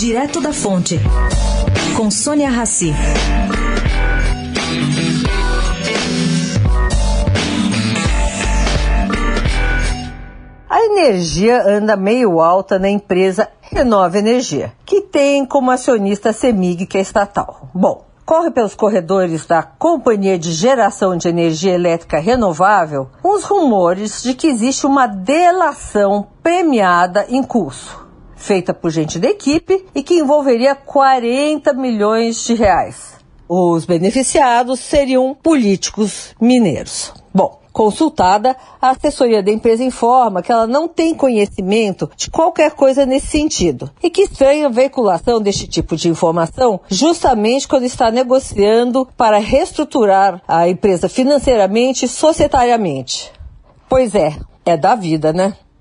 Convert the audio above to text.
Direto da Fonte, com Sônia Rassi. A energia anda meio alta na empresa Renova Energia, que tem como acionista a CEMIG, que é estatal. Bom, corre pelos corredores da Companhia de Geração de Energia Elétrica Renovável uns rumores de que existe uma delação premiada em curso, feita por gente da equipe e que envolveria 40 milhões de reais. Os beneficiados seriam políticos mineiros. Bom, Consultada, a assessoria da empresa informa que ela não tem conhecimento de qualquer coisa nesse sentido e que estranha a veiculação deste tipo de informação justamente quando está negociando para reestruturar a empresa financeiramente e societariamente. Pois é, é da vida, né?